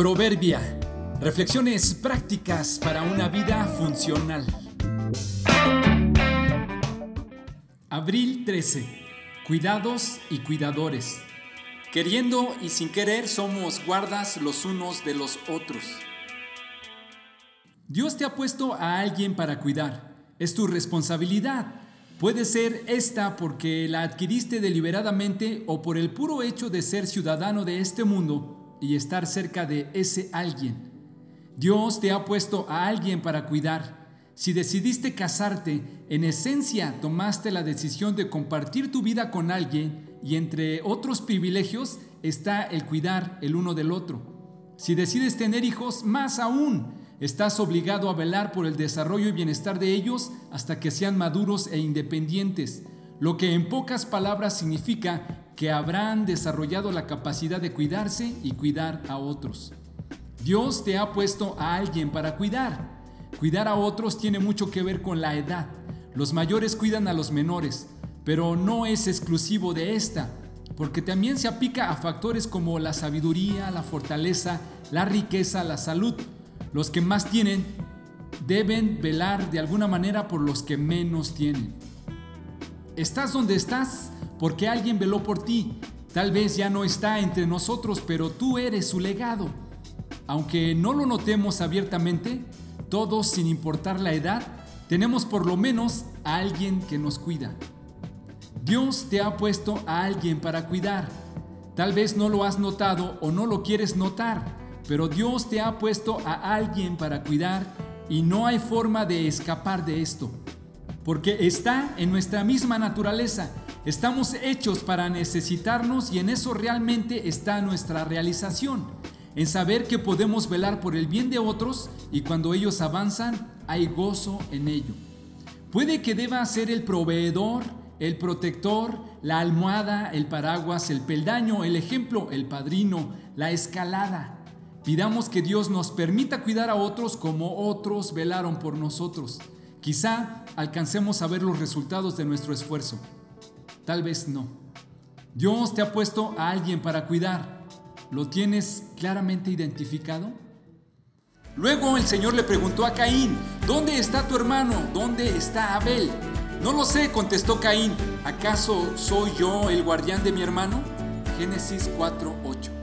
Proverbia. Reflexiones prácticas para una vida funcional. Abril 13. Cuidados y cuidadores. Queriendo y sin querer somos guardas los unos de los otros. Dios te ha puesto a alguien para cuidar. Es tu responsabilidad. Puede ser esta porque la adquiriste deliberadamente o por el puro hecho de ser ciudadano de este mundo y estar cerca de ese alguien. Dios te ha puesto a alguien para cuidar. Si decidiste casarte, en esencia tomaste la decisión de compartir tu vida con alguien y entre otros privilegios está el cuidar el uno del otro. Si decides tener hijos, más aún, estás obligado a velar por el desarrollo y bienestar de ellos hasta que sean maduros e independientes, lo que en pocas palabras significa que habrán desarrollado la capacidad de cuidarse y cuidar a otros. Dios te ha puesto a alguien para cuidar. Cuidar a otros tiene mucho que ver con la edad. Los mayores cuidan a los menores, pero no es exclusivo de esta, porque también se aplica a factores como la sabiduría, la fortaleza, la riqueza, la salud. Los que más tienen deben velar de alguna manera por los que menos tienen. Estás donde estás porque alguien veló por ti. Tal vez ya no está entre nosotros, pero tú eres su legado. Aunque no lo notemos abiertamente, todos, sin importar la edad, tenemos por lo menos a alguien que nos cuida. Dios te ha puesto a alguien para cuidar. Tal vez no lo has notado o no lo quieres notar, pero Dios te ha puesto a alguien para cuidar y no hay forma de escapar de esto, porque está en nuestra misma naturaleza Estamos hechos para necesitarnos y en eso realmente está nuestra realización, en saber que podemos velar por el bien de otros y cuando ellos avanzan hay gozo en ello. Puede que deba ser el proveedor, el protector, la almohada, el paraguas, el peldaño, el ejemplo, el padrino, la escalada. Pidamos que Dios nos permita cuidar a otros como otros velaron por nosotros. Quizá alcancemos a ver los resultados de nuestro esfuerzo. Tal vez no. Dios te ha puesto a alguien para cuidar. ¿Lo tienes claramente identificado? Luego el Señor le preguntó a Caín, ¿dónde está tu hermano? ¿Dónde está Abel? No lo sé, contestó Caín. ¿Acaso soy yo el guardián de mi hermano? Génesis 4:8.